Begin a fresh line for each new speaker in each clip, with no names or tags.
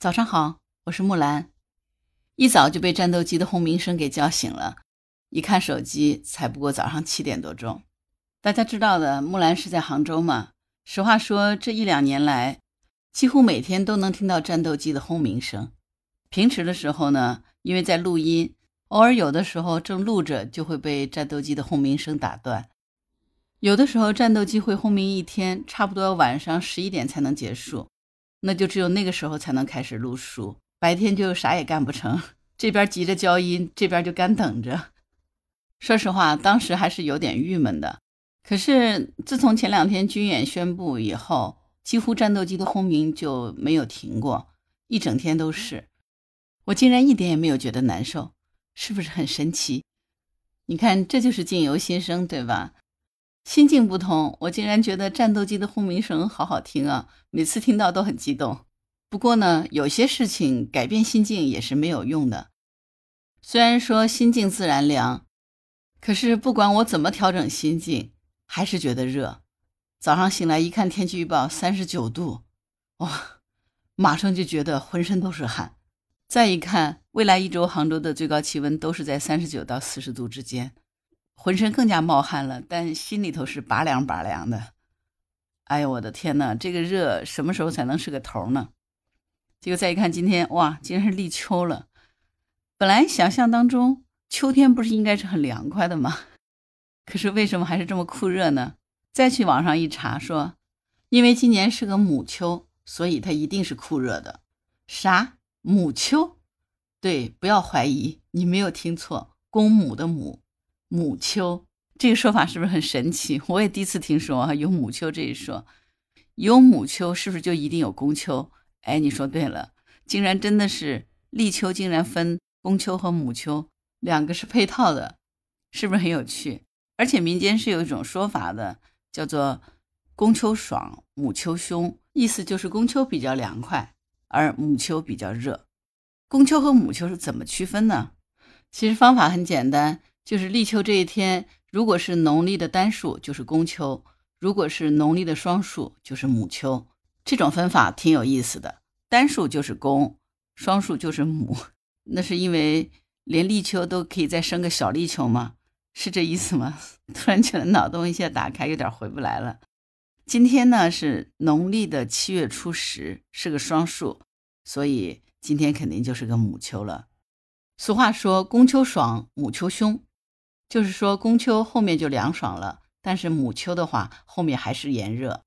早上好，我是木兰。一早就被战斗机的轰鸣声给叫醒了，一看手机，才不过早上七点多钟。大家知道的，木兰是在杭州嘛。实话说，这一两年来，几乎每天都能听到战斗机的轰鸣声。平时的时候呢，因为在录音，偶尔有的时候正录着，就会被战斗机的轰鸣声打断。有的时候战斗机会轰鸣一天，差不多晚上十一点才能结束。那就只有那个时候才能开始录书，白天就啥也干不成。这边急着交音，这边就干等着。说实话，当时还是有点郁闷的。可是自从前两天军演宣布以后，几乎战斗机的轰鸣就没有停过，一整天都是。我竟然一点也没有觉得难受，是不是很神奇？你看，这就是境由心生，对吧？心境不同，我竟然觉得战斗机的轰鸣声好好听啊！每次听到都很激动。不过呢，有些事情改变心境也是没有用的。虽然说心静自然凉，可是不管我怎么调整心境，还是觉得热。早上醒来一看天气预报，三十九度，哇，马上就觉得浑身都是汗。再一看，未来一周杭州的最高气温都是在三十九到四十度之间。浑身更加冒汗了，但心里头是拔凉拔凉的。哎呦，我的天呐，这个热什么时候才能是个头呢？结果再一看，今天哇，竟然是立秋了。本来想象当中秋天不是应该是很凉快的吗？可是为什么还是这么酷热呢？再去网上一查，说因为今年是个母秋，所以它一定是酷热的。啥母秋？对，不要怀疑，你没有听错，公母的母。母秋这个说法是不是很神奇？我也第一次听说啊，有母秋这一说。有母秋是不是就一定有公秋？哎，你说对了，竟然真的是立秋，竟然分公秋和母秋两个是配套的，是不是很有趣？而且民间是有一种说法的，叫做公秋爽，母秋凶，意思就是公秋比较凉快，而母秋比较热。公秋和母秋是怎么区分呢？其实方法很简单。就是立秋这一天，如果是农历的单数，就是公秋；如果是农历的双数，就是母秋。这种分法挺有意思的，单数就是公，双数就是母。那是因为连立秋都可以再生个小立秋吗？是这意思吗？突然觉得脑洞一下打开，有点回不来了。今天呢是农历的七月初十，是个双数，所以今天肯定就是个母秋了。俗话说：“公秋爽，母秋凶。”就是说，公秋后面就凉爽了，但是母秋的话，后面还是炎热。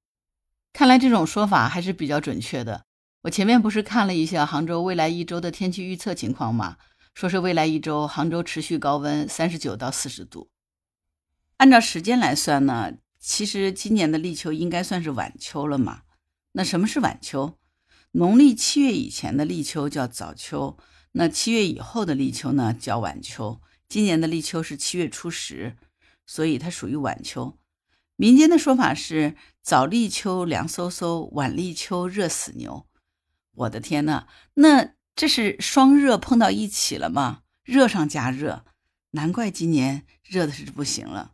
看来这种说法还是比较准确的。我前面不是看了一下杭州未来一周的天气预测情况吗？说是未来一周杭州持续高温，三十九到四十度。按照时间来算呢，其实今年的立秋应该算是晚秋了嘛。那什么是晚秋？农历七月以前的立秋叫早秋，那七月以后的立秋呢叫晚秋。今年的立秋是七月初十，所以它属于晚秋。民间的说法是早立秋凉飕飕，晚立秋热死牛。我的天呐，那这是双热碰到一起了吗？热上加热，难怪今年热的是不行了。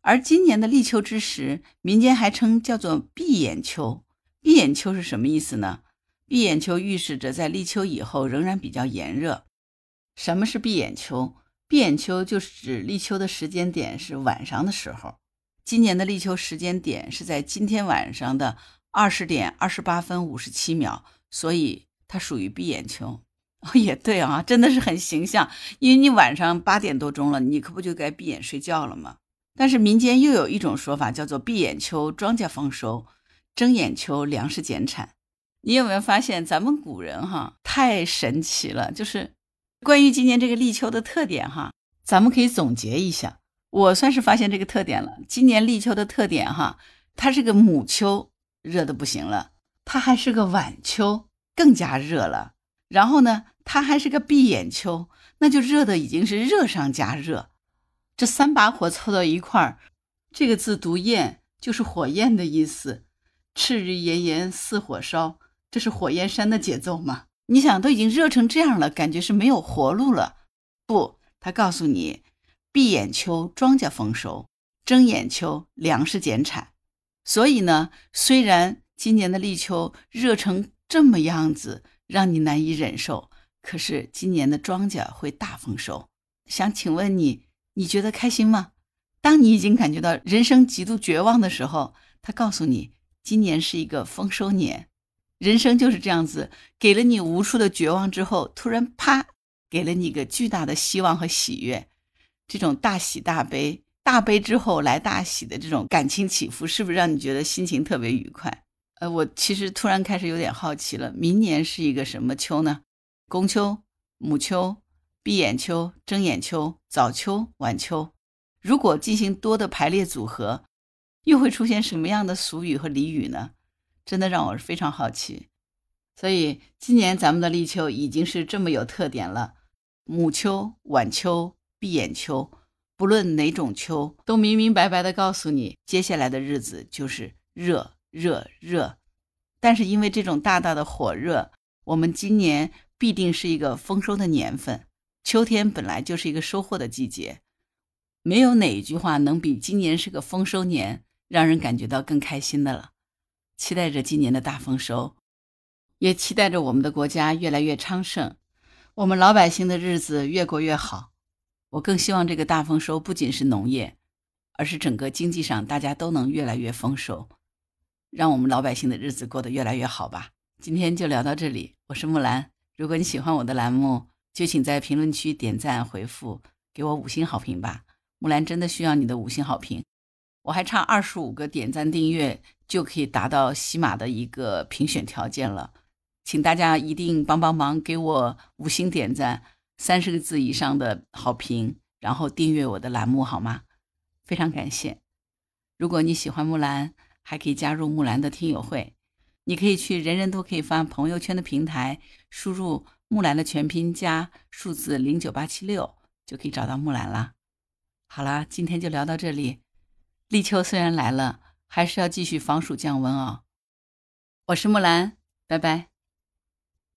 而今年的立秋之时，民间还称叫做闭眼秋。闭眼秋是什么意思呢？闭眼秋预示着在立秋以后仍然比较炎热。什么是闭眼秋？闭眼秋就是指立秋的时间点是晚上的时候。今年的立秋时间点是在今天晚上的二十点二十八分五十七秒，所以它属于闭眼秋。哦，也对啊，真的是很形象。因为你晚上八点多钟了，你可不就该闭眼睡觉了吗？但是民间又有一种说法，叫做闭眼秋庄稼丰收，睁眼秋粮食减产。你有没有发现咱们古人哈太神奇了？就是。关于今年这个立秋的特点，哈，咱们可以总结一下。我算是发现这个特点了。今年立秋的特点，哈，它是个母秋，热的不行了；它还是个晚秋，更加热了。然后呢，它还是个闭眼秋，那就热的已经是热上加热。这三把火凑到一块儿，这个字读焰，就是火焰的意思。赤日炎炎似火烧，这是火焰山的节奏吗？你想都已经热成这样了，感觉是没有活路了。不，他告诉你，闭眼秋庄稼丰收，睁眼秋粮食减产。所以呢，虽然今年的立秋热成这么样子让你难以忍受。可是今年的庄稼会大丰收，想请问你，你觉得开心吗？当你已经感觉到人生极度绝望的时候，他告诉你，今年是一个丰收年。人生就是这样子，给了你无数的绝望之后，突然啪，给了你一个巨大的希望和喜悦。这种大喜大悲，大悲之后来大喜的这种感情起伏，是不是让你觉得心情特别愉快？呃，我其实突然开始有点好奇了，明年是一个什么秋呢？公秋、母秋、闭眼秋、睁眼秋、早秋、晚秋。如果进行多的排列组合，又会出现什么样的俗语和俚语呢？真的让我非常好奇，所以今年咱们的立秋已经是这么有特点了。母秋、晚秋、闭眼秋，不论哪种秋，都明明白白的告诉你，接下来的日子就是热、热、热。但是因为这种大大的火热，我们今年必定是一个丰收的年份。秋天本来就是一个收获的季节，没有哪一句话能比今年是个丰收年让人感觉到更开心的了。期待着今年的大丰收，也期待着我们的国家越来越昌盛，我们老百姓的日子越过越好。我更希望这个大丰收不仅是农业，而是整个经济上大家都能越来越丰收，让我们老百姓的日子过得越来越好吧。今天就聊到这里，我是木兰。如果你喜欢我的栏目，就请在评论区点赞回复，给我五星好评吧。木兰真的需要你的五星好评。我还差二十五个点赞订阅就可以达到喜马的一个评选条件了，请大家一定帮帮忙，给我五星点赞，三十个字以上的好评，然后订阅我的栏目好吗？非常感谢。如果你喜欢木兰，还可以加入木兰的听友会，你可以去人人都可以发朋友圈的平台，输入木兰的全拼加数字零九八七六，就可以找到木兰啦。好啦，今天就聊到这里。立秋虽然来了，还是要继续防暑降温哦。我是木兰，拜拜。